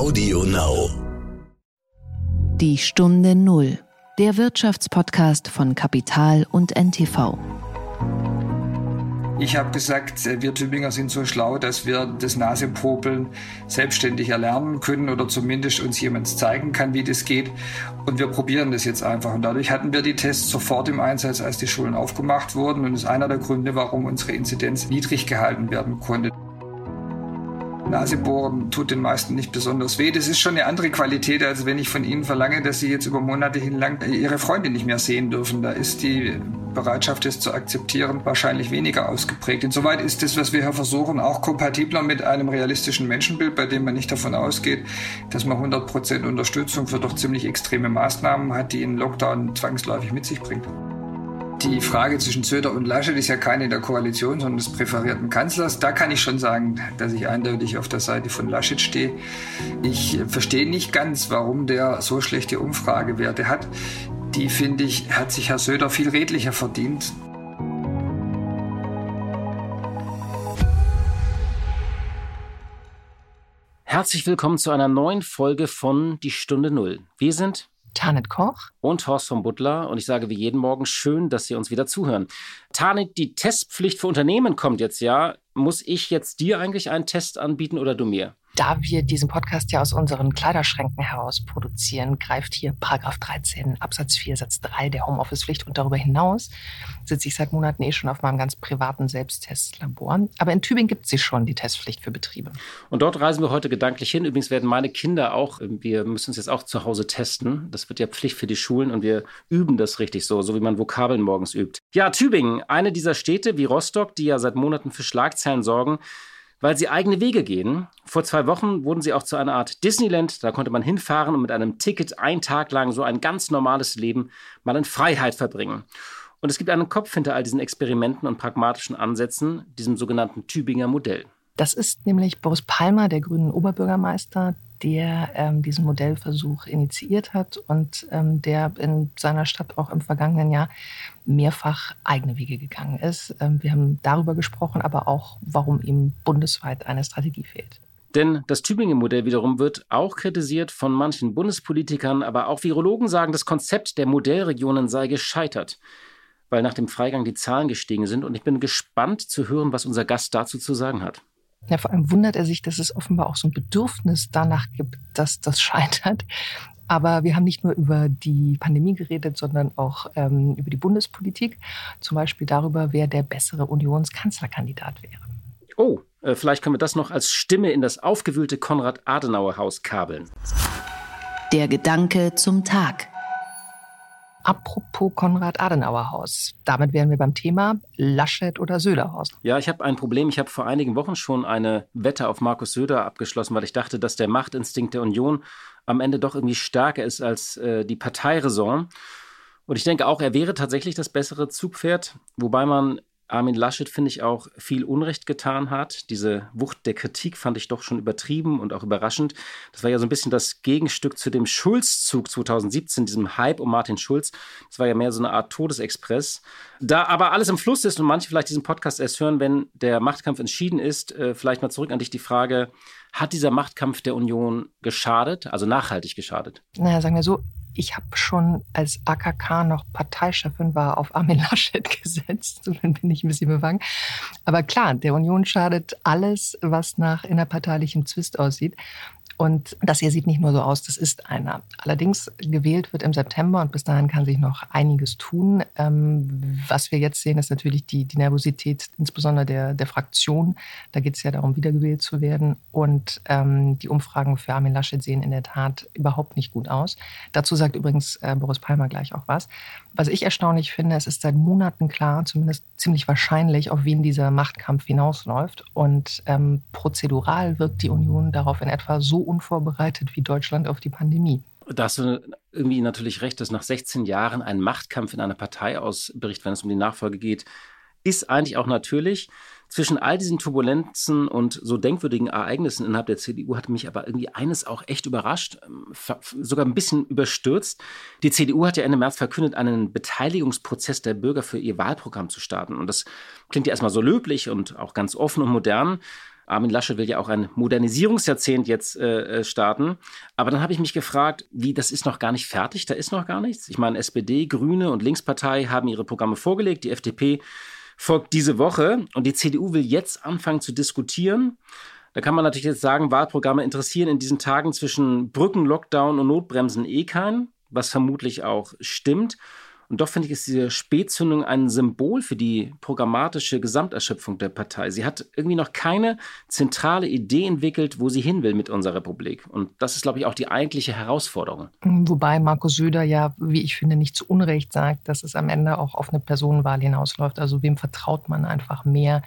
Audio Now. Die Stunde Null, der Wirtschaftspodcast von Kapital und NTV. Ich habe gesagt, wir Tübinger sind so schlau, dass wir das Nasepopeln selbstständig erlernen können oder zumindest uns jemand zeigen kann, wie das geht. Und wir probieren das jetzt einfach. Und dadurch hatten wir die Tests sofort im Einsatz, als die Schulen aufgemacht wurden. Und das ist einer der Gründe, warum unsere Inzidenz niedrig gehalten werden konnte. Nasebohren tut den meisten nicht besonders weh. Das ist schon eine andere Qualität, als wenn ich von ihnen verlange, dass sie jetzt über Monate hinlang ihre Freunde nicht mehr sehen dürfen. Da ist die Bereitschaft, das zu akzeptieren, wahrscheinlich weniger ausgeprägt. Insoweit ist das, was wir hier versuchen, auch kompatibler mit einem realistischen Menschenbild, bei dem man nicht davon ausgeht, dass man 100 Prozent Unterstützung für doch ziemlich extreme Maßnahmen hat, die einen Lockdown zwangsläufig mit sich bringt. Die Frage zwischen Söder und Laschet ist ja keine der Koalition, sondern des präferierten Kanzlers. Da kann ich schon sagen, dass ich eindeutig auf der Seite von Laschet stehe. Ich verstehe nicht ganz, warum der so schlechte Umfragewerte hat. Die finde ich, hat sich Herr Söder viel redlicher verdient. Herzlich willkommen zu einer neuen Folge von Die Stunde Null. Wir sind Tanit Koch und Horst von Butler. Und ich sage wie jeden Morgen schön, dass Sie uns wieder zuhören. Tanit, die Testpflicht für Unternehmen kommt jetzt ja. Muss ich jetzt dir eigentlich einen Test anbieten oder du mir? Da wir diesen Podcast ja aus unseren Kleiderschränken heraus produzieren, greift hier Paragraph 13 Absatz 4 Satz 3 der Homeoffice-Pflicht und darüber hinaus sitze ich seit Monaten eh schon auf meinem ganz privaten Selbsttestlabor. Aber in Tübingen gibt es sie schon, die Testpflicht für Betriebe. Und dort reisen wir heute gedanklich hin. Übrigens werden meine Kinder auch, wir müssen uns jetzt auch zu Hause testen. Das wird ja Pflicht für die Schulen und wir üben das richtig so, so wie man Vokabeln morgens übt. Ja, Tübingen, eine dieser Städte wie Rostock, die ja seit Monaten für Schlagzeilen sorgen, weil sie eigene Wege gehen. Vor zwei Wochen wurden sie auch zu einer Art Disneyland. Da konnte man hinfahren und mit einem Ticket einen Tag lang so ein ganz normales Leben mal in Freiheit verbringen. Und es gibt einen Kopf hinter all diesen Experimenten und pragmatischen Ansätzen, diesem sogenannten Tübinger Modell. Das ist nämlich Boris Palmer, der grünen Oberbürgermeister, der ähm, diesen Modellversuch initiiert hat und ähm, der in seiner Stadt auch im vergangenen Jahr mehrfach eigene Wege gegangen ist. Ähm, wir haben darüber gesprochen, aber auch, warum ihm bundesweit eine Strategie fehlt. Denn das Tübingen-Modell wiederum wird auch kritisiert von manchen Bundespolitikern, aber auch Virologen sagen, das Konzept der Modellregionen sei gescheitert, weil nach dem Freigang die Zahlen gestiegen sind. Und ich bin gespannt zu hören, was unser Gast dazu zu sagen hat. Ja, vor allem wundert er sich, dass es offenbar auch so ein Bedürfnis danach gibt, dass das scheitert. Aber wir haben nicht nur über die Pandemie geredet, sondern auch ähm, über die Bundespolitik. Zum Beispiel darüber, wer der bessere Unionskanzlerkandidat wäre. Oh, äh, vielleicht können wir das noch als Stimme in das aufgewühlte Konrad-Adenauer-Haus kabeln. Der Gedanke zum Tag. Apropos Konrad-Adenauer-Haus. Damit wären wir beim Thema Laschet oder Söder-Haus. Ja, ich habe ein Problem. Ich habe vor einigen Wochen schon eine Wette auf Markus Söder abgeschlossen, weil ich dachte, dass der Machtinstinkt der Union am Ende doch irgendwie stärker ist als äh, die Parteiräson. Und ich denke auch, er wäre tatsächlich das bessere Zugpferd, wobei man Armin Laschet, finde ich, auch viel Unrecht getan hat. Diese Wucht der Kritik fand ich doch schon übertrieben und auch überraschend. Das war ja so ein bisschen das Gegenstück zu dem Schulz-Zug 2017, diesem Hype um Martin Schulz. Das war ja mehr so eine Art Todesexpress. Da aber alles im Fluss ist und manche vielleicht diesen Podcast erst hören, wenn der Machtkampf entschieden ist, äh, vielleicht mal zurück an dich die Frage, hat dieser Machtkampf der Union geschadet, also nachhaltig geschadet? Naja, sagen wir so, ich habe schon als AKK noch Parteichefin war auf Armin Laschet gesetzt. So dann bin ich ein bisschen befangen. Aber klar, der Union schadet alles, was nach innerparteilichem Zwist aussieht. Und das hier sieht nicht nur so aus, das ist einer. Allerdings gewählt wird im September und bis dahin kann sich noch einiges tun. Ähm, was wir jetzt sehen, ist natürlich die, die Nervosität, insbesondere der, der Fraktion. Da geht es ja darum, wiedergewählt zu werden. Und ähm, die Umfragen für Armin Laschet sehen in der Tat überhaupt nicht gut aus. Dazu sagt übrigens äh, Boris Palmer gleich auch was. Was ich erstaunlich finde, es ist seit Monaten klar, zumindest ziemlich wahrscheinlich, auf wen dieser Machtkampf hinausläuft. Und ähm, prozedural wirkt die Union darauf in etwa so unvorbereitet wie Deutschland auf die Pandemie. Da hast du irgendwie natürlich recht, dass nach 16 Jahren ein Machtkampf in einer Partei ausbricht, wenn es um die Nachfolge geht, ist eigentlich auch natürlich. Zwischen all diesen Turbulenzen und so denkwürdigen Ereignissen innerhalb der CDU hat mich aber irgendwie eines auch echt überrascht, ähm, sogar ein bisschen überstürzt. Die CDU hat ja Ende März verkündet, einen Beteiligungsprozess der Bürger für ihr Wahlprogramm zu starten. Und das klingt ja erstmal so löblich und auch ganz offen und modern. Armin Laschet will ja auch ein Modernisierungsjahrzehnt jetzt äh, äh, starten. Aber dann habe ich mich gefragt, wie, das ist noch gar nicht fertig, da ist noch gar nichts. Ich meine, SPD, Grüne und Linkspartei haben ihre Programme vorgelegt, die FDP folgt diese Woche und die CDU will jetzt anfangen zu diskutieren. Da kann man natürlich jetzt sagen, Wahlprogramme interessieren in diesen Tagen zwischen Brücken, Lockdown und Notbremsen eh keinen, was vermutlich auch stimmt. Und doch finde ich, ist diese Spätzündung ein Symbol für die programmatische Gesamterschöpfung der Partei. Sie hat irgendwie noch keine zentrale Idee entwickelt, wo sie hin will mit unserer Republik. Und das ist, glaube ich, auch die eigentliche Herausforderung. Wobei Markus Söder ja, wie ich finde, nicht zu Unrecht sagt, dass es am Ende auch auf eine Personenwahl hinausläuft. Also wem vertraut man einfach mehr,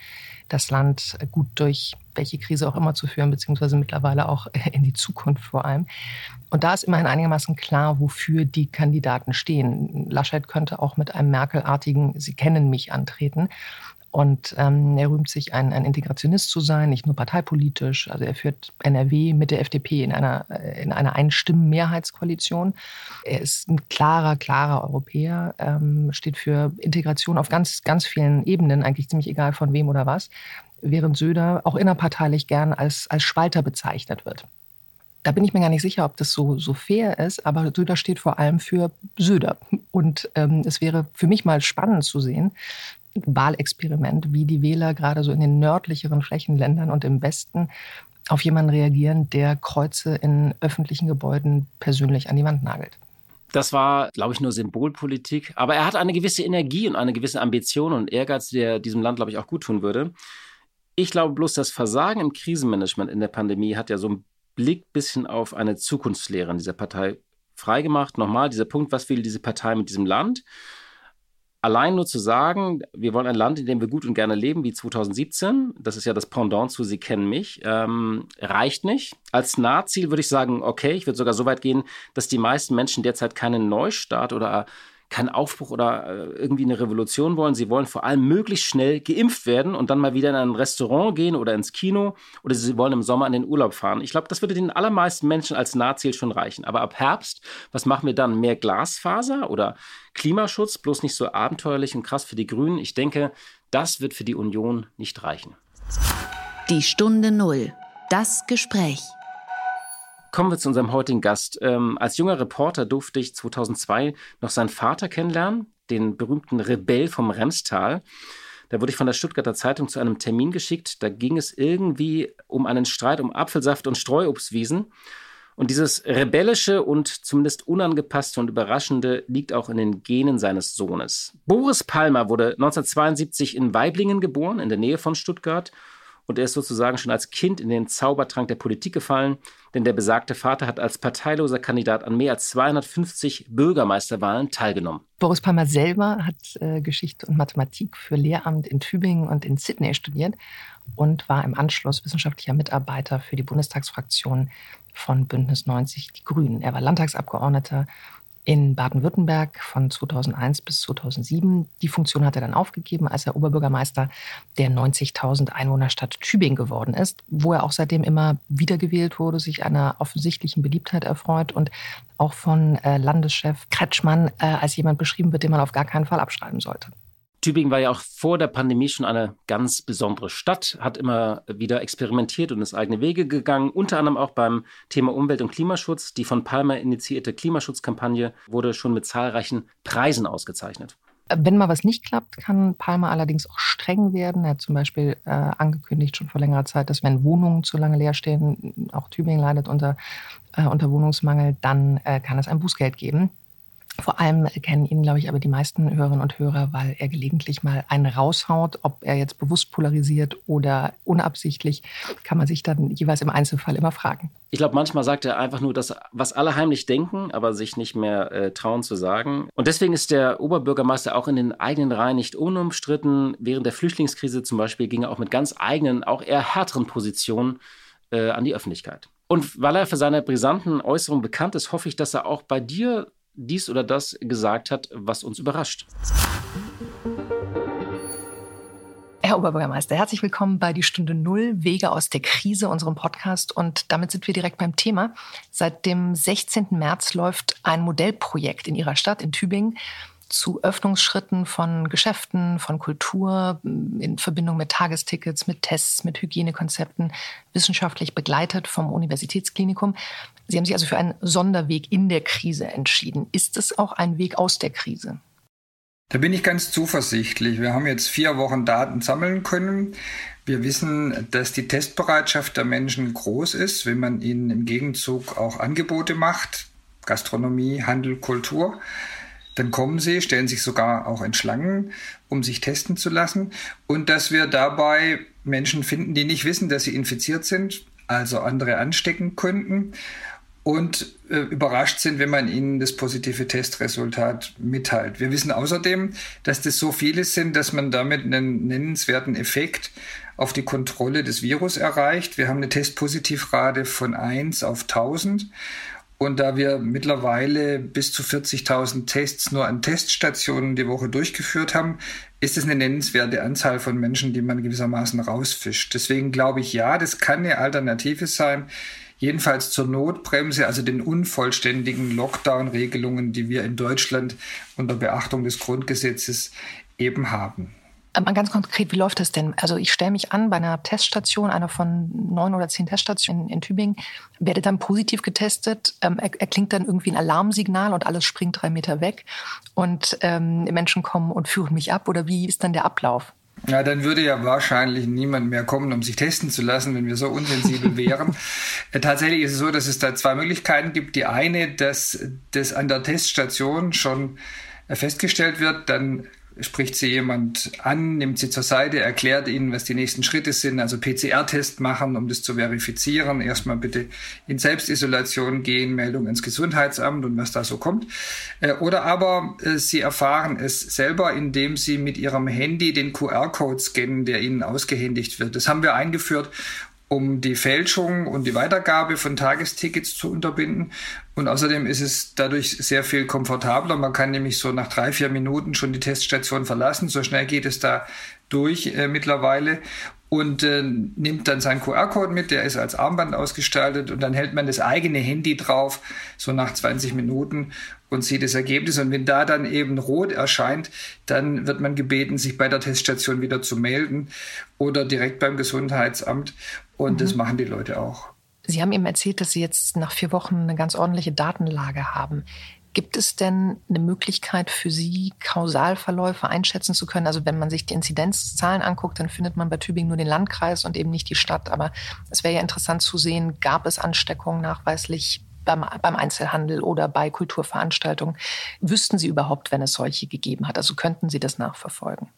das Land gut durch welche Krise auch immer zu führen, beziehungsweise mittlerweile auch in die Zukunft vor allem. Und da ist immerhin einigermaßen klar, wofür die Kandidaten stehen. Laschet könnte auch mit einem Merkel-artigen Sie kennen mich antreten. Und ähm, er rühmt sich, ein, ein Integrationist zu sein, nicht nur parteipolitisch. Also er führt NRW mit der FDP in einer, äh, in einer Einstimmen-Mehrheitskoalition. Er ist ein klarer, klarer Europäer, ähm, steht für Integration auf ganz, ganz vielen Ebenen, eigentlich ziemlich egal von wem oder was, während Söder auch innerparteilich gern als, als Spalter bezeichnet wird. Da bin ich mir gar nicht sicher, ob das so, so fair ist, aber Söder steht vor allem für Söder. Und ähm, es wäre für mich mal spannend zu sehen, Wahlexperiment, wie die Wähler gerade so in den nördlicheren Flächenländern und im Westen auf jemanden reagieren, der Kreuze in öffentlichen Gebäuden persönlich an die Wand nagelt. Das war, glaube ich, nur Symbolpolitik. Aber er hat eine gewisse Energie und eine gewisse Ambition und Ehrgeiz, der diesem Land, glaube ich, auch gut tun würde. Ich glaube bloß, das Versagen im Krisenmanagement in der Pandemie hat ja so einen Blick bisschen auf eine Zukunftslehre in dieser Partei freigemacht. Nochmal dieser Punkt, was will diese Partei mit diesem Land? allein nur zu sagen, wir wollen ein Land, in dem wir gut und gerne leben, wie 2017, das ist ja das Pendant zu Sie kennen mich, ähm, reicht nicht. Als Nahziel würde ich sagen, okay, ich würde sogar so weit gehen, dass die meisten Menschen derzeit keinen Neustart oder keinen Aufbruch oder äh, irgendwie eine Revolution wollen. Sie wollen vor allem möglichst schnell geimpft werden und dann mal wieder in ein Restaurant gehen oder ins Kino oder sie wollen im Sommer in den Urlaub fahren. Ich glaube, das würde den allermeisten Menschen als Nahziel schon reichen. Aber ab Herbst, was machen wir dann? Mehr Glasfaser oder Klimaschutz? Bloß nicht so abenteuerlich und krass für die Grünen. Ich denke, das wird für die Union nicht reichen. Die Stunde Null. Das Gespräch. Kommen wir zu unserem heutigen Gast. Ähm, als junger Reporter durfte ich 2002 noch seinen Vater kennenlernen, den berühmten Rebell vom Remstal. Da wurde ich von der Stuttgarter Zeitung zu einem Termin geschickt. Da ging es irgendwie um einen Streit um Apfelsaft und Streuobstwiesen. Und dieses rebellische und zumindest unangepasste und überraschende liegt auch in den Genen seines Sohnes. Boris Palmer wurde 1972 in Weiblingen geboren, in der Nähe von Stuttgart und er ist sozusagen schon als Kind in den Zaubertrank der Politik gefallen, denn der besagte Vater hat als parteiloser Kandidat an mehr als 250 Bürgermeisterwahlen teilgenommen. Boris Palmer selber hat äh, Geschichte und Mathematik für Lehramt in Tübingen und in Sydney studiert und war im Anschluss wissenschaftlicher Mitarbeiter für die Bundestagsfraktion von Bündnis 90 Die Grünen. Er war Landtagsabgeordneter in Baden-Württemberg von 2001 bis 2007. Die Funktion hat er dann aufgegeben, als er Oberbürgermeister der 90.000 Einwohnerstadt Tübingen geworden ist, wo er auch seitdem immer wiedergewählt wurde, sich einer offensichtlichen Beliebtheit erfreut und auch von äh, Landeschef Kretschmann äh, als jemand beschrieben wird, den man auf gar keinen Fall abschreiben sollte. Tübingen war ja auch vor der Pandemie schon eine ganz besondere Stadt, hat immer wieder experimentiert und ist eigene Wege gegangen, unter anderem auch beim Thema Umwelt- und Klimaschutz. Die von Palmer initiierte Klimaschutzkampagne wurde schon mit zahlreichen Preisen ausgezeichnet. Wenn mal was nicht klappt, kann Palmer allerdings auch streng werden. Er hat zum Beispiel äh, angekündigt schon vor längerer Zeit, dass wenn Wohnungen zu lange leer stehen, auch Tübingen leidet unter, äh, unter Wohnungsmangel, dann äh, kann es ein Bußgeld geben. Vor allem kennen ihn, glaube ich, aber die meisten Hörerinnen und Hörer, weil er gelegentlich mal einen raushaut. Ob er jetzt bewusst polarisiert oder unabsichtlich, kann man sich dann jeweils im Einzelfall immer fragen. Ich glaube, manchmal sagt er einfach nur das, was alle heimlich denken, aber sich nicht mehr äh, trauen zu sagen. Und deswegen ist der Oberbürgermeister auch in den eigenen Reihen nicht unumstritten. Während der Flüchtlingskrise zum Beispiel ging er auch mit ganz eigenen, auch eher härteren Positionen äh, an die Öffentlichkeit. Und weil er für seine brisanten Äußerungen bekannt ist, hoffe ich, dass er auch bei dir dies oder das gesagt hat, was uns überrascht. Herr Oberbürgermeister, herzlich willkommen bei die Stunde Null Wege aus der Krise, unserem Podcast. Und damit sind wir direkt beim Thema. Seit dem 16. März läuft ein Modellprojekt in Ihrer Stadt, in Tübingen, zu Öffnungsschritten von Geschäften, von Kultur in Verbindung mit Tagestickets, mit Tests, mit Hygienekonzepten, wissenschaftlich begleitet vom Universitätsklinikum. Sie haben sich also für einen Sonderweg in der Krise entschieden. Ist es auch ein Weg aus der Krise? Da bin ich ganz zuversichtlich. Wir haben jetzt vier Wochen Daten sammeln können. Wir wissen, dass die Testbereitschaft der Menschen groß ist, wenn man ihnen im Gegenzug auch Angebote macht, Gastronomie, Handel, Kultur. Dann kommen sie, stellen sich sogar auch in Schlangen, um sich testen zu lassen. Und dass wir dabei Menschen finden, die nicht wissen, dass sie infiziert sind, also andere anstecken könnten und äh, überrascht sind, wenn man ihnen das positive Testresultat mitteilt. Wir wissen außerdem, dass das so viele sind, dass man damit einen nennenswerten Effekt auf die Kontrolle des Virus erreicht. Wir haben eine Testpositivrate von 1 auf 1000. Und da wir mittlerweile bis zu 40.000 Tests nur an Teststationen die Woche durchgeführt haben, ist es eine nennenswerte Anzahl von Menschen, die man gewissermaßen rausfischt. Deswegen glaube ich, ja, das kann eine Alternative sein jedenfalls zur Notbremse, also den unvollständigen Lockdown-Regelungen, die wir in Deutschland unter Beachtung des Grundgesetzes eben haben. Mal ganz konkret, wie läuft das denn? Also ich stelle mich an bei einer Teststation, einer von neun oder zehn Teststationen in, Tübingen, werde dann positiv getestet, ähm, er, erklingt dann irgendwie ein Alarmsignal und alles springt drei Meter weg und ähm, Menschen kommen und führen mich ab oder wie ist dann der Ablauf? Ja, dann würde ja wahrscheinlich niemand mehr kommen, um sich testen zu lassen, wenn wir so unsensibel wären. Äh, tatsächlich ist es so, dass es da zwei Möglichkeiten gibt. Die eine, dass das an der Teststation schon äh, festgestellt wird, dann spricht sie jemand an, nimmt sie zur Seite, erklärt ihnen, was die nächsten Schritte sind, also PCR-Test machen, um das zu verifizieren. Erstmal bitte in Selbstisolation gehen, Meldung ins Gesundheitsamt und was da so kommt. Äh, oder aber äh, sie erfahren es selber, indem sie mit ihrem Handy den QR-Code scannen, der ihnen ausgehändigt wird. Das haben wir eingeführt, um die Fälschung und die Weitergabe von Tagestickets zu unterbinden. Und außerdem ist es dadurch sehr viel komfortabler. Man kann nämlich so nach drei, vier Minuten schon die Teststation verlassen. So schnell geht es da durch äh, mittlerweile und äh, nimmt dann seinen QR-Code mit, der ist als Armband ausgestaltet und dann hält man das eigene Handy drauf, so nach 20 Minuten und sieht das Ergebnis. Und wenn da dann eben rot erscheint, dann wird man gebeten, sich bei der Teststation wieder zu melden oder direkt beim Gesundheitsamt. Und mhm. das machen die Leute auch. Sie haben eben erzählt, dass Sie jetzt nach vier Wochen eine ganz ordentliche Datenlage haben. Gibt es denn eine Möglichkeit für Sie, Kausalverläufe einschätzen zu können? Also wenn man sich die Inzidenzzahlen anguckt, dann findet man bei Tübingen nur den Landkreis und eben nicht die Stadt. Aber es wäre ja interessant zu sehen, gab es Ansteckungen nachweislich beim, beim Einzelhandel oder bei Kulturveranstaltungen? Wüssten Sie überhaupt, wenn es solche gegeben hat? Also könnten Sie das nachverfolgen?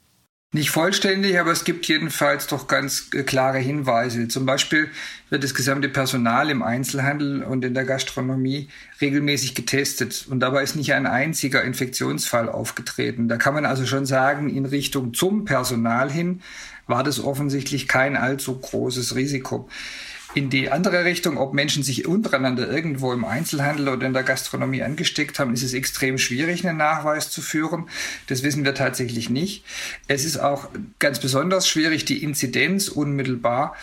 Nicht vollständig, aber es gibt jedenfalls doch ganz äh, klare Hinweise. Zum Beispiel wird das gesamte Personal im Einzelhandel und in der Gastronomie regelmäßig getestet. Und dabei ist nicht ein einziger Infektionsfall aufgetreten. Da kann man also schon sagen, in Richtung zum Personal hin war das offensichtlich kein allzu großes Risiko in die andere Richtung, ob Menschen sich untereinander irgendwo im Einzelhandel oder in der Gastronomie angesteckt haben, ist es extrem schwierig, einen Nachweis zu führen. Das wissen wir tatsächlich nicht. Es ist auch ganz besonders schwierig, die Inzidenz unmittelbar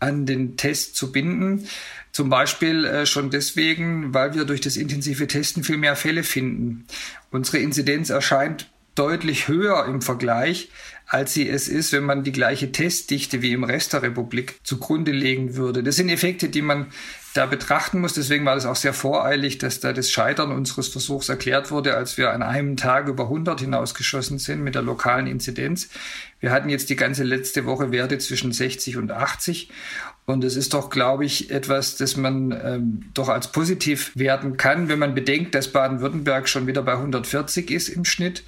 an den Test zu binden. Zum Beispiel äh, schon deswegen, weil wir durch das intensive Testen viel mehr Fälle finden. Unsere Inzidenz erscheint deutlich höher im Vergleich als sie es ist, wenn man die gleiche Testdichte wie im Rest der Republik zugrunde legen würde. Das sind Effekte, die man da betrachten muss. Deswegen war das auch sehr voreilig, dass da das Scheitern unseres Versuchs erklärt wurde, als wir an einem Tag über 100 hinausgeschossen sind mit der lokalen Inzidenz. Wir hatten jetzt die ganze letzte Woche Werte zwischen 60 und 80. Und es ist doch, glaube ich, etwas, das man ähm, doch als positiv werten kann, wenn man bedenkt, dass Baden-Württemberg schon wieder bei 140 ist im Schnitt.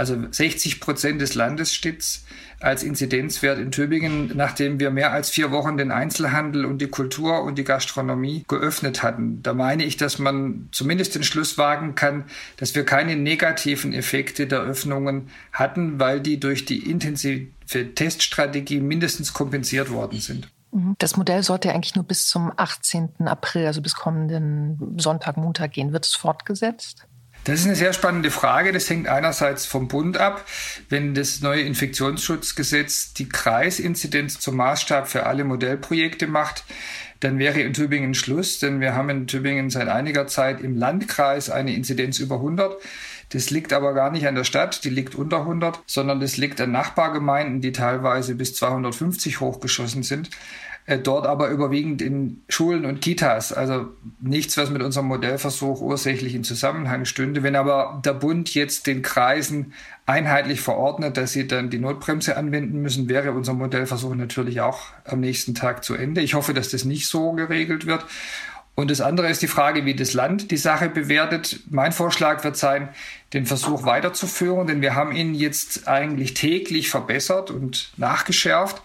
Also 60 Prozent des Landesstits als Inzidenzwert in Tübingen, nachdem wir mehr als vier Wochen den Einzelhandel und die Kultur und die Gastronomie geöffnet hatten. Da meine ich, dass man zumindest den Schluss wagen kann, dass wir keine negativen Effekte der Öffnungen hatten, weil die durch die intensive Teststrategie mindestens kompensiert worden sind. Mhm. Das Modell sollte eigentlich nur bis zum 18. April, also bis kommenden Sonntag, Montag gehen. Wird es fortgesetzt? Das ist eine sehr spannende Frage. Das hängt einerseits vom Bund ab. Wenn das neue Infektionsschutzgesetz die Kreisinzidenz zum Maßstab für alle Modellprojekte macht, dann wäre in Tübingen Schluss, denn wir haben in Tübingen seit einiger Zeit im Landkreis eine Inzidenz über 100. Das liegt aber gar nicht an der Stadt, die liegt unter 100, sondern das liegt an Nachbargemeinden, die teilweise bis 250 hochgeschossen sind. Äh, dort aber überwiegend in Schulen und Kitas. Also nichts, was mit unserem Modellversuch ursächlich in Zusammenhang stünde. Wenn aber der Bund jetzt den Kreisen einheitlich verordnet, dass sie dann die Notbremse anwenden müssen, wäre unser Modellversuch natürlich auch am nächsten Tag zu Ende. Ich hoffe, dass das nicht so geregelt wird. Und das andere ist die Frage, wie das Land die Sache bewertet. Mein Vorschlag wird sein, den Versuch weiterzuführen, denn wir haben ihn jetzt eigentlich täglich verbessert und nachgeschärft.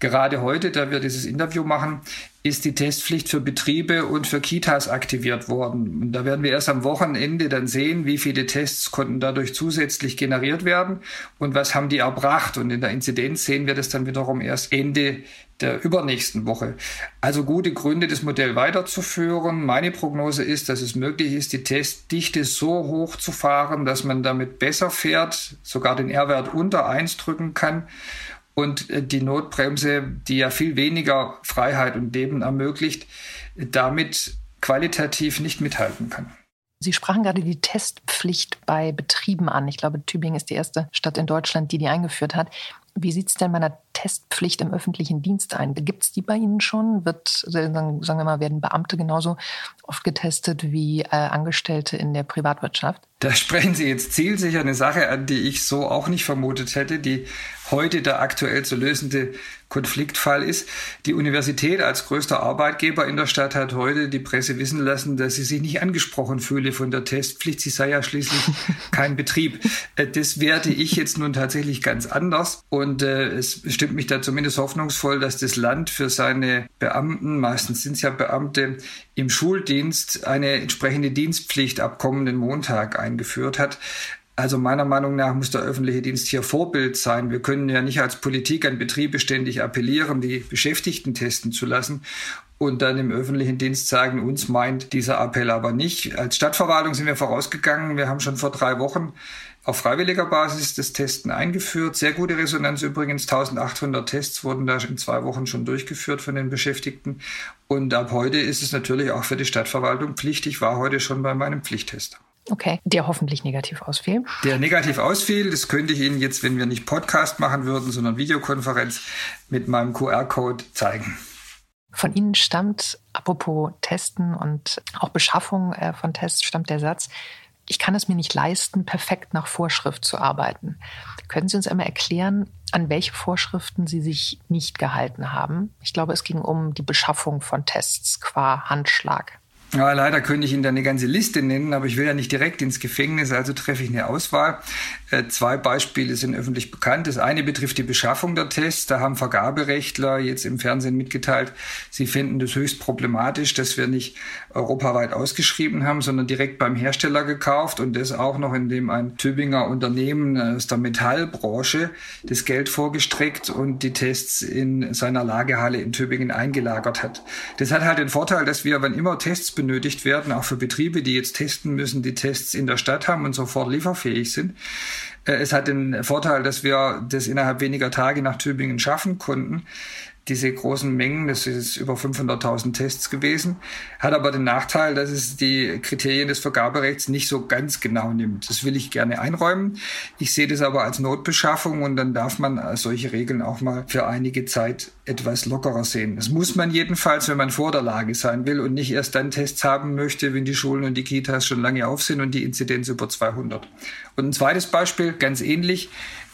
Gerade heute, da wir dieses Interview machen, ist die Testpflicht für Betriebe und für Kitas aktiviert worden. Und da werden wir erst am Wochenende dann sehen, wie viele Tests konnten dadurch zusätzlich generiert werden und was haben die erbracht. Und in der Inzidenz sehen wir das dann wiederum erst Ende der übernächsten Woche. Also gute Gründe, das Modell weiterzuführen. Meine Prognose ist, dass es möglich ist, die Testdichte so hoch zu fahren, dass man damit besser fährt, sogar den R-Wert unter 1 drücken kann und äh, die Notbremse, die ja viel weniger Freiheit und Leben ermöglicht, damit qualitativ nicht mithalten kann. Sie sprachen gerade die Testpflicht bei Betrieben an. Ich glaube, Tübingen ist die erste Stadt in Deutschland, die die eingeführt hat. Wie sieht es denn bei einer Testpflicht im öffentlichen Dienst ein? Gibt es die bei Ihnen schon? Wird, sagen wir mal, werden Beamte genauso oft getestet wie äh, Angestellte in der Privatwirtschaft? Da sprechen Sie jetzt zielsicher eine Sache an, die ich so auch nicht vermutet hätte, die heute der aktuell zu lösende Konfliktfall ist. Die Universität als größter Arbeitgeber in der Stadt hat heute die Presse wissen lassen, dass sie sich nicht angesprochen fühle von der Testpflicht. Sie sei ja schließlich kein Betrieb. Äh, das werte ich jetzt nun tatsächlich ganz anders. Und äh, es stimmt mich da zumindest hoffnungsvoll, dass das Land für seine Beamten, meistens sind es ja Beamte, im Schuldienst eine entsprechende Dienstpflicht ab kommenden Montag eingeführt hat. Also meiner Meinung nach muss der öffentliche Dienst hier Vorbild sein. Wir können ja nicht als Politik an Betriebe ständig appellieren, die Beschäftigten testen zu lassen und dann im öffentlichen Dienst sagen, uns meint dieser Appell aber nicht. Als Stadtverwaltung sind wir vorausgegangen. Wir haben schon vor drei Wochen auf freiwilliger Basis das Testen eingeführt. Sehr gute Resonanz übrigens. 1800 Tests wurden da in zwei Wochen schon durchgeführt von den Beschäftigten. Und ab heute ist es natürlich auch für die Stadtverwaltung pflichtig, war heute schon bei meinem Pflichttest. Okay, der hoffentlich negativ ausfiel. Der negativ ausfiel, das könnte ich Ihnen jetzt, wenn wir nicht Podcast machen würden, sondern Videokonferenz mit meinem QR-Code zeigen. Von Ihnen stammt, apropos Testen und auch Beschaffung äh, von Tests, stammt der Satz, ich kann es mir nicht leisten, perfekt nach Vorschrift zu arbeiten. Können Sie uns einmal erklären, an welche Vorschriften Sie sich nicht gehalten haben? Ich glaube, es ging um die Beschaffung von Tests qua Handschlag. Ja, leider könnte ich Ihnen da eine ganze Liste nennen, aber ich will ja nicht direkt ins Gefängnis, also treffe ich eine Auswahl. Äh, zwei Beispiele sind öffentlich bekannt. Das eine betrifft die Beschaffung der Tests. Da haben Vergaberechtler jetzt im Fernsehen mitgeteilt, sie finden das höchst problematisch, dass wir nicht europaweit ausgeschrieben haben, sondern direkt beim Hersteller gekauft und das auch noch, indem ein Tübinger Unternehmen aus der Metallbranche das Geld vorgestreckt und die Tests in seiner Lagerhalle in Tübingen eingelagert hat. Das hat halt den Vorteil, dass wir, wenn immer Tests benötigt werden, auch für Betriebe, die jetzt testen müssen, die Tests in der Stadt haben und sofort lieferfähig sind. Äh, es hat den Vorteil, dass wir das innerhalb weniger Tage nach Tübingen schaffen konnten diese großen Mengen, das ist über 500.000 Tests gewesen, hat aber den Nachteil, dass es die Kriterien des Vergaberechts nicht so ganz genau nimmt. Das will ich gerne einräumen. Ich sehe das aber als Notbeschaffung und dann darf man solche Regeln auch mal für einige Zeit etwas lockerer sehen. Das muss man jedenfalls, wenn man vor der Lage sein will und nicht erst dann Tests haben möchte, wenn die Schulen und die Kitas schon lange auf sind und die Inzidenz über 200. Und ein zweites Beispiel, ganz ähnlich.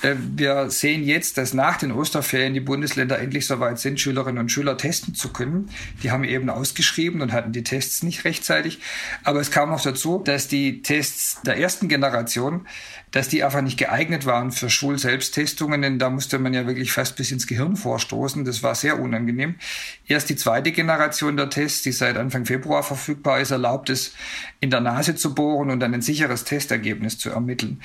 Äh, wir sehen jetzt, dass nach den Osterferien die Bundesländer endlich soweit sind, Schülerinnen und Schüler testen zu können. Die haben eben ausgeschrieben und hatten die Tests nicht rechtzeitig. Aber es kam noch dazu, dass die Tests der ersten Generation, dass die einfach nicht geeignet waren für Schulselbsttestungen, denn da musste man ja wirklich fast bis ins Gehirn vorstoßen. Das war sehr unangenehm. Erst die zweite Generation der Tests, die seit Anfang Februar verfügbar ist, erlaubt es, in der Nase zu bohren und dann ein sicheres Testergebnis zu ermitteln.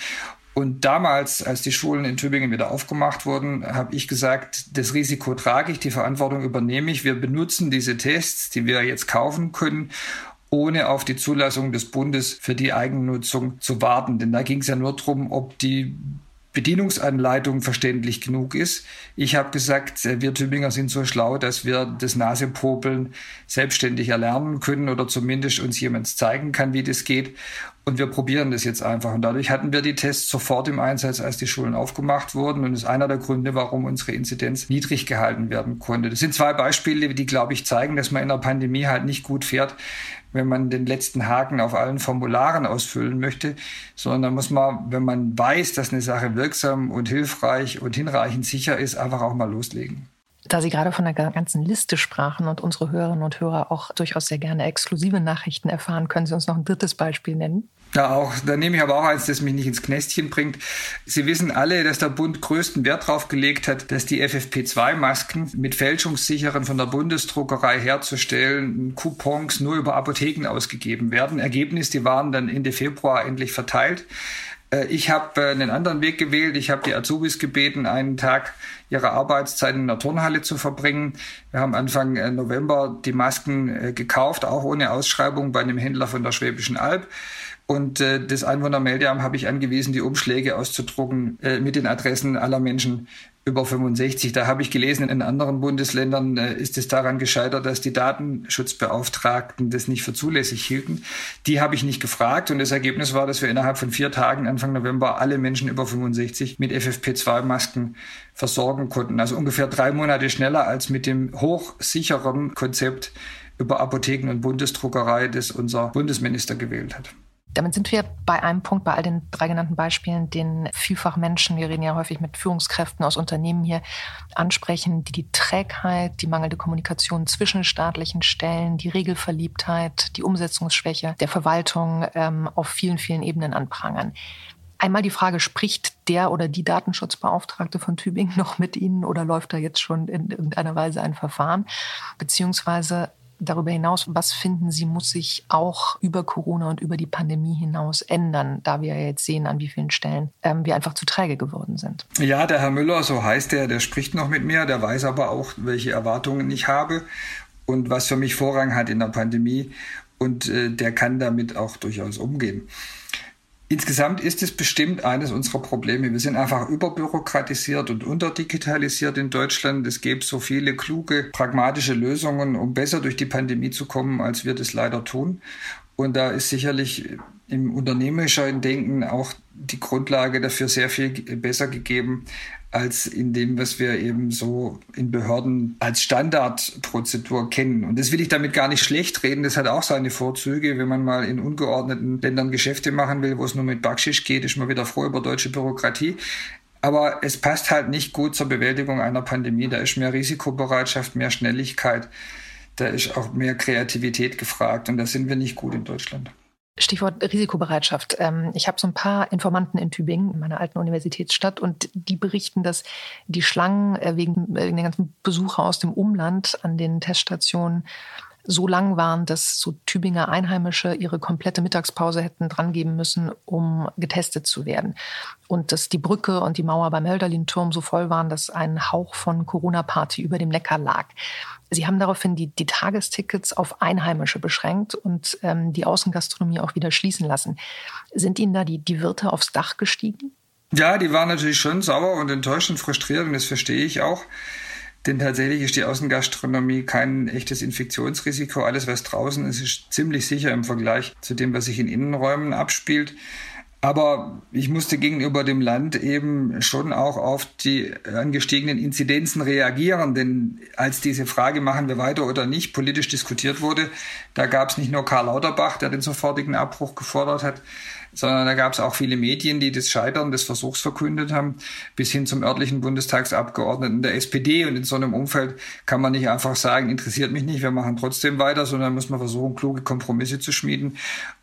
Und damals, als die Schulen in Tübingen wieder aufgemacht wurden, habe ich gesagt, das Risiko trage ich, die Verantwortung übernehme ich. Wir benutzen diese Tests, die wir jetzt kaufen können, ohne auf die Zulassung des Bundes für die Eigennutzung zu warten. Denn da ging es ja nur darum, ob die Bedienungsanleitung verständlich genug ist. Ich habe gesagt, wir Tübinger sind so schlau, dass wir das Nasepopeln selbstständig erlernen können oder zumindest uns jemand zeigen kann, wie das geht. Und wir probieren das jetzt einfach. Und dadurch hatten wir die Tests sofort im Einsatz, als die Schulen aufgemacht wurden. Und das ist einer der Gründe, warum unsere Inzidenz niedrig gehalten werden konnte. Das sind zwei Beispiele, die, glaube ich, zeigen, dass man in der Pandemie halt nicht gut fährt, wenn man den letzten Haken auf allen Formularen ausfüllen möchte, sondern da muss man, wenn man weiß, dass eine Sache wirksam und hilfreich und hinreichend sicher ist, einfach auch mal loslegen. Da Sie gerade von der ganzen Liste sprachen und unsere Hörerinnen und Hörer auch durchaus sehr gerne exklusive Nachrichten erfahren, können Sie uns noch ein drittes Beispiel nennen? Ja, auch, da nehme ich aber auch eins, das mich nicht ins Knästchen bringt. Sie wissen alle, dass der Bund größten Wert darauf gelegt hat, dass die FFP2-Masken mit fälschungssicheren von der Bundesdruckerei herzustellen Coupons nur über Apotheken ausgegeben werden. Ergebnis, die waren dann Ende Februar endlich verteilt. Äh, ich habe äh, einen anderen Weg gewählt. Ich habe die Azubis gebeten, einen Tag ihrer Arbeitszeit in der Turnhalle zu verbringen. Wir haben Anfang äh, November die Masken gekauft, auch ohne Ausschreibung bei einem Händler von der Schwäbischen Alb. Und äh, das Einwohnermeldeamt habe ich angewiesen, die Umschläge auszudrucken äh, mit den Adressen aller Menschen über 65. Da habe ich gelesen, in anderen Bundesländern äh, ist es daran gescheitert, dass die Datenschutzbeauftragten das nicht für zulässig hielten. Die habe ich nicht gefragt und das Ergebnis war, dass wir innerhalb von vier Tagen Anfang November alle Menschen über 65 mit FFP2-Masken versorgen konnten. Also ungefähr drei Monate schneller als mit dem hochsicheren Konzept über Apotheken und Bundesdruckerei, das unser Bundesminister gewählt hat. Damit sind wir bei einem Punkt bei all den drei genannten Beispielen, den vielfach Menschen, wir reden ja häufig mit Führungskräften aus Unternehmen hier, ansprechen, die die Trägheit, die mangelnde Kommunikation zwischen staatlichen Stellen, die Regelverliebtheit, die Umsetzungsschwäche der Verwaltung ähm, auf vielen, vielen Ebenen anprangern. Einmal die Frage, spricht der oder die Datenschutzbeauftragte von Tübingen noch mit Ihnen oder läuft da jetzt schon in irgendeiner Weise ein Verfahren? Beziehungsweise Darüber hinaus, was finden Sie, muss sich auch über Corona und über die Pandemie hinaus ändern, da wir jetzt sehen, an wie vielen Stellen ähm, wir einfach zu träge geworden sind? Ja, der Herr Müller, so heißt er, der spricht noch mit mir, der weiß aber auch, welche Erwartungen ich habe und was für mich Vorrang hat in der Pandemie und äh, der kann damit auch durchaus umgehen. Insgesamt ist es bestimmt eines unserer Probleme. Wir sind einfach überbürokratisiert und unterdigitalisiert in Deutschland. Es gäbe so viele kluge, pragmatische Lösungen, um besser durch die Pandemie zu kommen, als wir das leider tun. Und da ist sicherlich im unternehmerischen Denken auch die Grundlage dafür sehr viel besser gegeben als in dem, was wir eben so in Behörden als Standardprozedur kennen. Und das will ich damit gar nicht schlecht reden. Das hat auch seine Vorzüge. Wenn man mal in ungeordneten Ländern Geschäfte machen will, wo es nur mit Backschisch geht, ist man wieder froh über deutsche Bürokratie. Aber es passt halt nicht gut zur Bewältigung einer Pandemie. Da ist mehr Risikobereitschaft, mehr Schnelligkeit. Da ist auch mehr Kreativität gefragt. Und da sind wir nicht gut in Deutschland. Stichwort Risikobereitschaft. Ähm, ich habe so ein paar Informanten in Tübingen, in meiner alten Universitätsstadt, und die berichten, dass die Schlangen äh, wegen, wegen den ganzen Besucher aus dem Umland an den Teststationen so lang waren, dass so Tübinger Einheimische ihre komplette Mittagspause hätten drangeben müssen, um getestet zu werden. Und dass die Brücke und die Mauer beim Hölderlin-Turm so voll waren, dass ein Hauch von Corona-Party über dem Neckar lag. Sie haben daraufhin die, die Tagestickets auf Einheimische beschränkt und ähm, die Außengastronomie auch wieder schließen lassen. Sind Ihnen da die, die Wirte aufs Dach gestiegen? Ja, die waren natürlich schon sauer und enttäuscht und frustriert und das verstehe ich auch. Denn tatsächlich ist die Außengastronomie kein echtes Infektionsrisiko. Alles, was draußen ist, ist ziemlich sicher im Vergleich zu dem, was sich in Innenräumen abspielt. Aber ich musste gegenüber dem Land eben schon auch auf die angestiegenen Inzidenzen reagieren, denn als diese Frage, machen wir weiter oder nicht, politisch diskutiert wurde, da gab es nicht nur Karl Lauterbach, der den sofortigen Abbruch gefordert hat, sondern da gab es auch viele Medien, die das Scheitern des Versuchs verkündet haben, bis hin zum örtlichen Bundestagsabgeordneten der SPD. Und in so einem Umfeld kann man nicht einfach sagen, interessiert mich nicht, wir machen trotzdem weiter, sondern muss man versuchen, kluge Kompromisse zu schmieden.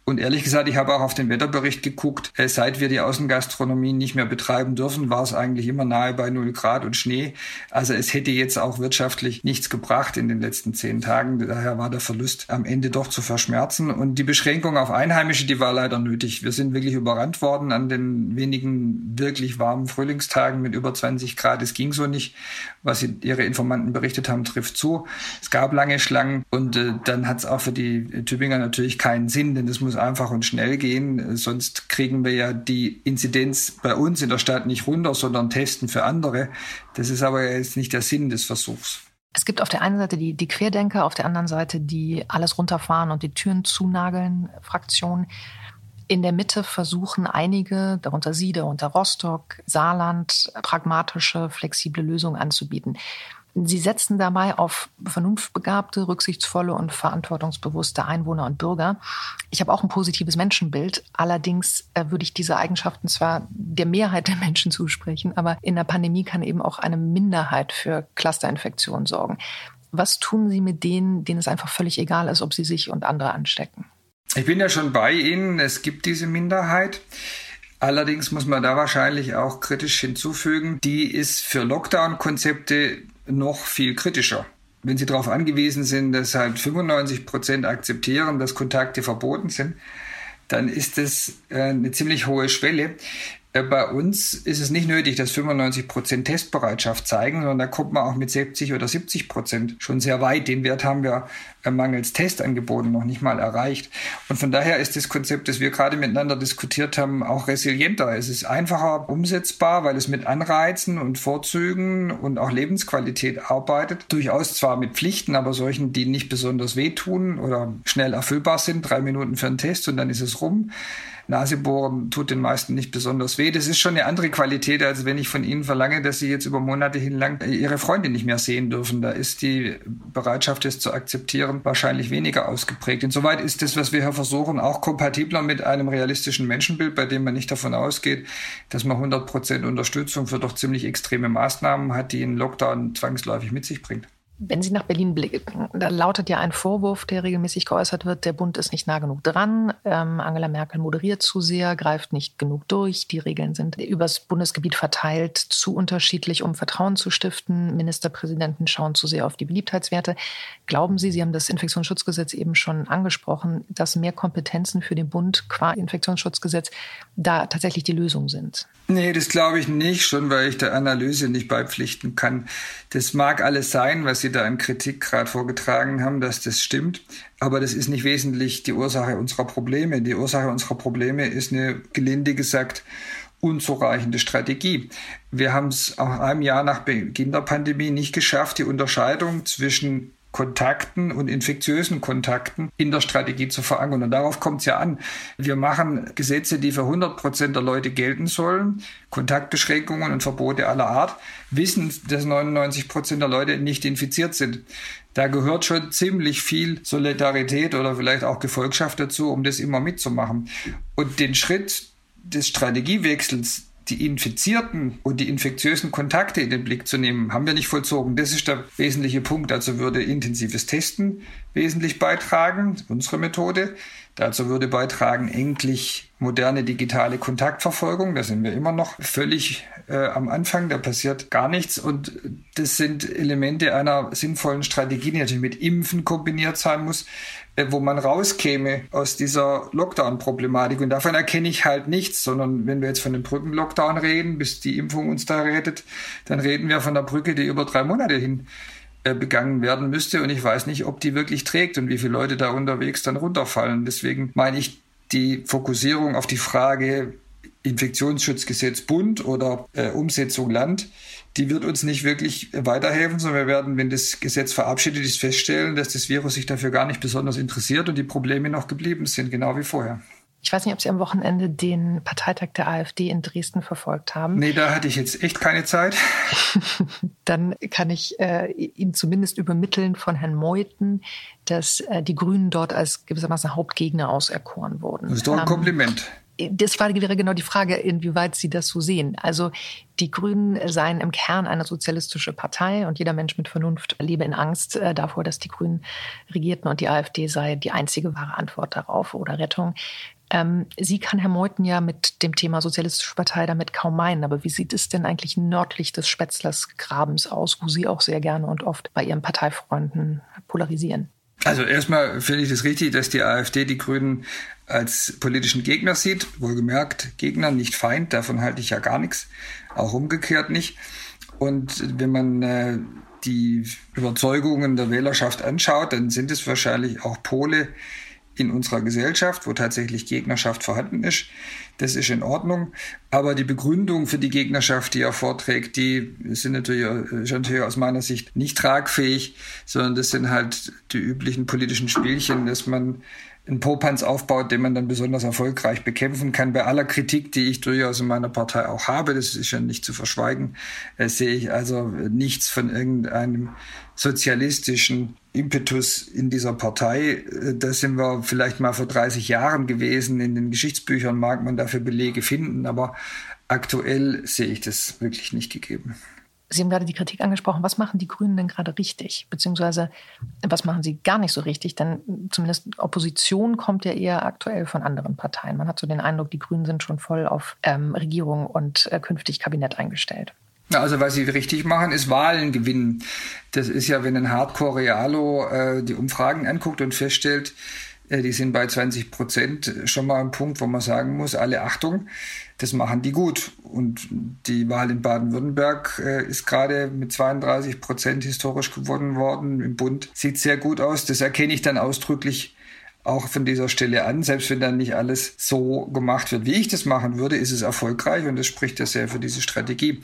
Und ehrlich gesagt, ich habe auch auf den Wetterbericht geguckt. Äh, seit wir die Außengastronomie nicht mehr betreiben dürfen, war es eigentlich immer nahe bei 0 Grad und Schnee. Also es hätte jetzt auch wirtschaftlich nichts gebracht in den letzten zehn Tagen. Daher war der Verlust am Ende doch zu verschmerzen. Und die Beschränkung auf Einheimische, die war leider nötig. Wir sind wirklich überrannt worden an den wenigen wirklich warmen Frühlingstagen mit über 20 Grad. Es ging so nicht. Was Ihre Informanten berichtet haben, trifft zu. Es gab lange Schlangen und äh, dann hat es auch für die Tübinger natürlich keinen Sinn, denn das muss einfach und schnell gehen. Sonst kriegen wir ja die Inzidenz bei uns in der Stadt nicht runter, sondern testen für andere. Das ist aber jetzt nicht der Sinn des Versuchs. Es gibt auf der einen Seite die, die Querdenker, auf der anderen Seite die alles runterfahren und die Türen zunageln Fraktion. In der Mitte versuchen einige, darunter Sie, darunter Rostock, Saarland, pragmatische, flexible Lösungen anzubieten. Sie setzen dabei auf vernunftbegabte, rücksichtsvolle und verantwortungsbewusste Einwohner und Bürger. Ich habe auch ein positives Menschenbild. Allerdings äh, würde ich diese Eigenschaften zwar der Mehrheit der Menschen zusprechen, aber in der Pandemie kann eben auch eine Minderheit für Clusterinfektionen sorgen. Was tun Sie mit denen, denen es einfach völlig egal ist, ob sie sich und andere anstecken? Ich bin ja schon bei Ihnen. Es gibt diese Minderheit. Allerdings muss man da wahrscheinlich auch kritisch hinzufügen, die ist für Lockdown-Konzepte noch viel kritischer. Wenn Sie darauf angewiesen sind, dass halt 95 Prozent akzeptieren, dass Kontakte verboten sind, dann ist das äh, eine ziemlich hohe Schwelle. Äh, bei uns ist es nicht nötig, dass 95 Prozent Testbereitschaft zeigen, sondern da kommt man auch mit 70 oder 70 Prozent schon sehr weit. Den Wert haben wir äh, mangels Testangeboten noch nicht mal erreicht. Und von daher ist das Konzept, das wir gerade miteinander diskutiert haben, auch resilienter. Es ist einfacher umsetzbar, weil es mit Anreizen und Vorzügen und auch Lebensqualität arbeitet. Durchaus zwar mit Pflichten, aber solchen, die nicht besonders wehtun oder schnell erfüllbar sind. Drei Minuten für einen Test und dann ist es rum. Nasebohren tut den meisten nicht besonders weh. Das ist schon eine andere Qualität, als wenn ich von ihnen verlange, dass sie jetzt über Monate hinlang ihre Freunde nicht mehr sehen dürfen. Da ist die Bereitschaft, es zu akzeptieren, wahrscheinlich weniger ausgeprägt. Insoweit ist das, was wir hier versuchen, auch kompatibler mit einem realistischen Menschenbild, bei dem man nicht davon ausgeht, dass man 100 Prozent Unterstützung für doch ziemlich extreme Maßnahmen hat, die einen Lockdown zwangsläufig mit sich bringt. Wenn Sie nach Berlin blicken, da lautet ja ein Vorwurf, der regelmäßig geäußert wird, der Bund ist nicht nah genug dran, ähm, Angela Merkel moderiert zu sehr, greift nicht genug durch, die Regeln sind übers Bundesgebiet verteilt, zu unterschiedlich, um Vertrauen zu stiften, Ministerpräsidenten schauen zu sehr auf die Beliebtheitswerte. Glauben Sie, Sie haben das Infektionsschutzgesetz eben schon angesprochen, dass mehr Kompetenzen für den Bund qua Infektionsschutzgesetz da tatsächlich die Lösung sind? Nee, das glaube ich nicht, schon weil ich der Analyse nicht beipflichten kann. Das mag alles sein, was Sie da in Kritik gerade vorgetragen haben, dass das stimmt. Aber das ist nicht wesentlich die Ursache unserer Probleme. Die Ursache unserer Probleme ist eine, gelinde gesagt, unzureichende Strategie. Wir haben es auch einem Jahr nach Beginn der Pandemie nicht geschafft, die Unterscheidung zwischen Kontakten und infektiösen Kontakten in der Strategie zu verankern. Und darauf kommt es ja an. Wir machen Gesetze, die für 100 Prozent der Leute gelten sollen, Kontaktbeschränkungen und Verbote aller Art, wissen, dass 99 Prozent der Leute nicht infiziert sind. Da gehört schon ziemlich viel Solidarität oder vielleicht auch Gefolgschaft dazu, um das immer mitzumachen. Und den Schritt des Strategiewechsels, die Infizierten und die infektiösen Kontakte in den Blick zu nehmen, haben wir nicht vollzogen. Das ist der wesentliche Punkt. Also würde intensives Testen wesentlich beitragen, unsere Methode. Dazu würde beitragen endlich moderne digitale Kontaktverfolgung. Da sind wir immer noch völlig äh, am Anfang. Da passiert gar nichts. Und das sind Elemente einer sinnvollen Strategie, die natürlich mit Impfen kombiniert sein muss, äh, wo man rauskäme aus dieser Lockdown-Problematik. Und davon erkenne ich halt nichts, sondern wenn wir jetzt von dem Brückenlockdown reden, bis die Impfung uns da rettet, dann reden wir von der Brücke, die über drei Monate hin begangen werden müsste. Und ich weiß nicht, ob die wirklich trägt und wie viele Leute da unterwegs dann runterfallen. Deswegen meine ich, die Fokussierung auf die Frage Infektionsschutzgesetz Bund oder äh, Umsetzung Land, die wird uns nicht wirklich weiterhelfen, sondern wir werden, wenn das Gesetz verabschiedet ist, feststellen, dass das Virus sich dafür gar nicht besonders interessiert und die Probleme noch geblieben sind, genau wie vorher. Ich weiß nicht, ob Sie am Wochenende den Parteitag der AfD in Dresden verfolgt haben. Nee, da hatte ich jetzt echt keine Zeit. Dann kann ich äh, Ihnen zumindest übermitteln von Herrn Meuthen, dass äh, die Grünen dort als gewissermaßen Hauptgegner auserkoren wurden. Das ist doch ein ähm, Kompliment das wäre genau die Frage, inwieweit Sie das so sehen. Also die Grünen seien im Kern eine sozialistische Partei und jeder Mensch mit Vernunft lebe in Angst äh, davor, dass die Grünen regierten und die AfD sei die einzige wahre Antwort darauf oder Rettung. Ähm, Sie kann Herr Meuthen ja mit dem Thema Sozialistische Partei damit kaum meinen. Aber wie sieht es denn eigentlich nördlich des Spätzlers Grabens aus, wo Sie auch sehr gerne und oft bei Ihren Parteifreunden polarisieren? Also erstmal finde ich es das richtig, dass die AfD die Grünen als politischen Gegner sieht. Wohlgemerkt, Gegner, nicht Feind, davon halte ich ja gar nichts. Auch umgekehrt nicht. Und wenn man äh, die Überzeugungen der Wählerschaft anschaut, dann sind es wahrscheinlich auch Pole, in unserer Gesellschaft, wo tatsächlich Gegnerschaft vorhanden ist. Das ist in Ordnung. Aber die Begründung für die Gegnerschaft, die er vorträgt, die sind natürlich, ist natürlich aus meiner Sicht nicht tragfähig, sondern das sind halt die üblichen politischen Spielchen, dass man einen Popanz aufbaut, den man dann besonders erfolgreich bekämpfen kann. Bei aller Kritik, die ich durchaus in meiner Partei auch habe, das ist ja nicht zu verschweigen, äh, sehe ich also nichts von irgendeinem sozialistischen Impetus in dieser Partei. Äh, da sind wir vielleicht mal vor 30 Jahren gewesen. In den Geschichtsbüchern mag man dafür Belege finden, aber aktuell sehe ich das wirklich nicht gegeben. Sie haben gerade die Kritik angesprochen. Was machen die Grünen denn gerade richtig? Beziehungsweise was machen sie gar nicht so richtig? Denn zumindest Opposition kommt ja eher aktuell von anderen Parteien. Man hat so den Eindruck, die Grünen sind schon voll auf ähm, Regierung und äh, künftig Kabinett eingestellt. Also was sie richtig machen, ist Wahlen gewinnen. Das ist ja, wenn ein Hardcore-Realo äh, die Umfragen anguckt und feststellt, äh, die sind bei 20 Prozent schon mal ein Punkt, wo man sagen muss, alle Achtung, das machen die gut. Und die Wahl in Baden-Württemberg äh, ist gerade mit 32 Prozent historisch gewonnen worden. Im Bund sieht sehr gut aus. Das erkenne ich dann ausdrücklich auch von dieser Stelle an. Selbst wenn dann nicht alles so gemacht wird, wie ich das machen würde, ist es erfolgreich und das spricht ja sehr für diese Strategie.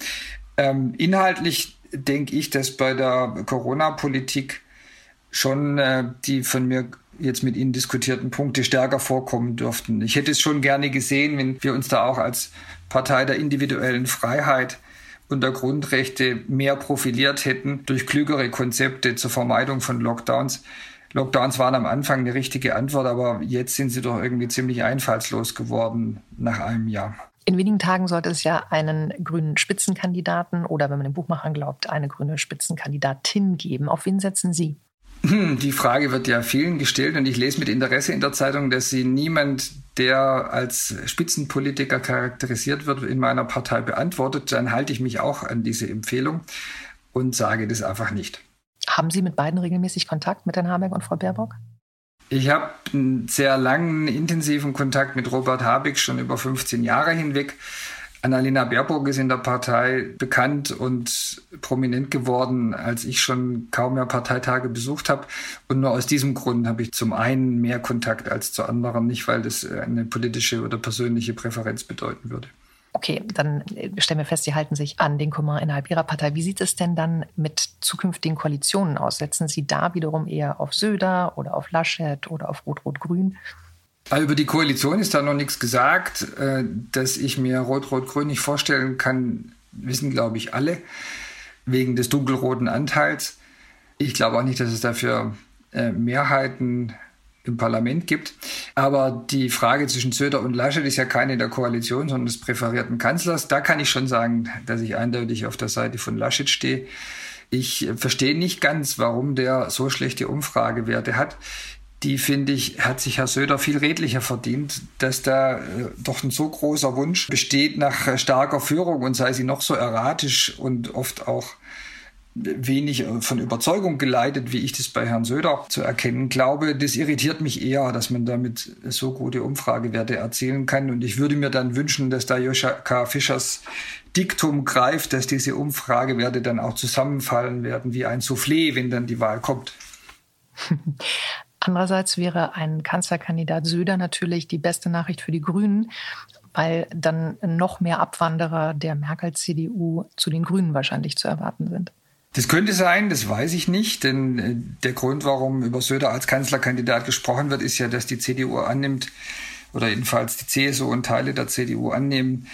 Ähm, inhaltlich denke ich, dass bei der Corona-Politik schon äh, die von mir jetzt mit Ihnen diskutierten Punkte stärker vorkommen dürften. Ich hätte es schon gerne gesehen, wenn wir uns da auch als Partei der individuellen Freiheit und der Grundrechte mehr profiliert hätten durch klügere Konzepte zur Vermeidung von Lockdowns. Lockdowns waren am Anfang eine richtige Antwort, aber jetzt sind sie doch irgendwie ziemlich einfallslos geworden nach einem Jahr. In wenigen Tagen sollte es ja einen grünen Spitzenkandidaten oder, wenn man den Buchmachern glaubt, eine grüne Spitzenkandidatin geben. Auf wen setzen Sie? Hm, die Frage wird ja vielen gestellt und ich lese mit Interesse in der Zeitung, dass sie niemand, der als Spitzenpolitiker charakterisiert wird, in meiner Partei beantwortet. Dann halte ich mich auch an diese Empfehlung und sage das einfach nicht. Haben Sie mit beiden regelmäßig Kontakt, mit Herrn Habeck und Frau Baerbock? Ich habe einen sehr langen, intensiven Kontakt mit Robert Habeck schon über 15 Jahre hinweg. Annalena Baerbock ist in der Partei bekannt und prominent geworden, als ich schon kaum mehr Parteitage besucht habe. Und nur aus diesem Grund habe ich zum einen mehr Kontakt als zu anderen, nicht weil das eine politische oder persönliche Präferenz bedeuten würde. Okay, dann stellen wir fest, Sie halten sich an den Kummer innerhalb Ihrer Partei. Wie sieht es denn dann mit zukünftigen Koalitionen aus? Setzen Sie da wiederum eher auf Söder oder auf Laschet oder auf Rot-Rot-Grün? Also über die Koalition ist da noch nichts gesagt. Äh, dass ich mir Rot-Rot-Grün nicht vorstellen kann, wissen, glaube ich, alle, wegen des dunkelroten Anteils. Ich glaube auch nicht, dass es dafür äh, Mehrheiten im Parlament gibt. Aber die Frage zwischen Söder und Laschet ist ja keine der Koalition, sondern des präferierten Kanzlers. Da kann ich schon sagen, dass ich eindeutig auf der Seite von Laschet stehe. Ich verstehe nicht ganz, warum der so schlechte Umfragewerte hat die finde ich, hat sich Herr Söder viel redlicher verdient, dass da äh, doch ein so großer Wunsch besteht nach starker Führung und sei sie noch so erratisch und oft auch wenig äh, von Überzeugung geleitet, wie ich das bei Herrn Söder zu erkennen glaube. Das irritiert mich eher, dass man damit so gute Umfragewerte erzielen kann. Und ich würde mir dann wünschen, dass da Joscha K. Fischers Diktum greift, dass diese Umfragewerte dann auch zusammenfallen werden wie ein Soufflé, wenn dann die Wahl kommt. Andererseits wäre ein Kanzlerkandidat Söder natürlich die beste Nachricht für die Grünen, weil dann noch mehr Abwanderer der Merkel-CDU zu den Grünen wahrscheinlich zu erwarten sind. Das könnte sein, das weiß ich nicht, denn äh, der Grund, warum über Söder als Kanzlerkandidat gesprochen wird, ist ja, dass die CDU annimmt, oder jedenfalls die CSU und Teile der CDU annehmen,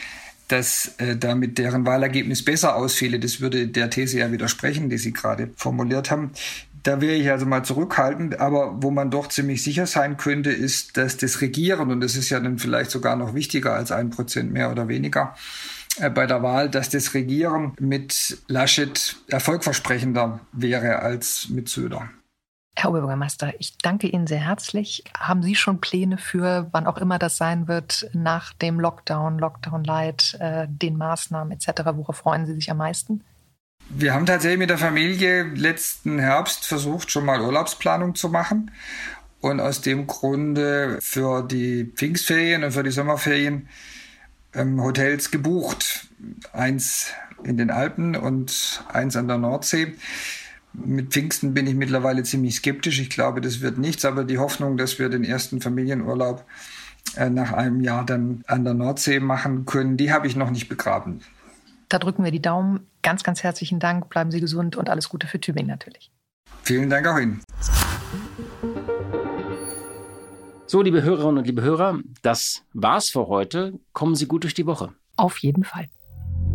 dass äh, damit deren Wahlergebnis besser ausfiele. Das würde der These ja widersprechen, die Sie gerade formuliert haben. Da wäre ich also mal zurückhaltend, aber wo man doch ziemlich sicher sein könnte, ist, dass das Regieren, und das ist ja dann vielleicht sogar noch wichtiger als ein Prozent mehr oder weniger, bei der Wahl, dass das Regieren mit Laschet erfolgversprechender wäre als mit Söder. Herr Oberbürgermeister, ich danke Ihnen sehr herzlich. Haben Sie schon Pläne für, wann auch immer das sein wird, nach dem Lockdown, Lockdown Light, äh, den Maßnahmen etc.? Worauf freuen Sie sich am meisten? Wir haben tatsächlich mit der Familie letzten Herbst versucht, schon mal Urlaubsplanung zu machen. Und aus dem Grunde für die Pfingstferien und für die Sommerferien ähm, Hotels gebucht. Eins in den Alpen und eins an der Nordsee. Mit Pfingsten bin ich mittlerweile ziemlich skeptisch. Ich glaube, das wird nichts, aber die Hoffnung, dass wir den ersten Familienurlaub äh, nach einem Jahr dann an der Nordsee machen können, die habe ich noch nicht begraben. Da drücken wir die Daumen. Ganz, ganz herzlichen Dank. Bleiben Sie gesund und alles Gute für Tübingen natürlich. Vielen Dank auch Ihnen. So, liebe Hörerinnen und liebe Hörer, das war's für heute. Kommen Sie gut durch die Woche. Auf jeden Fall.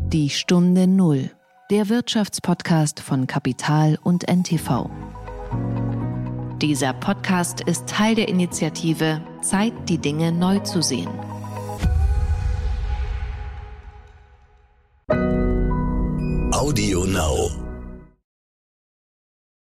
Die Stunde Null, der Wirtschaftspodcast von Kapital und NTV. Dieser Podcast ist Teil der Initiative Zeit, die Dinge neu zu sehen. Audio Now.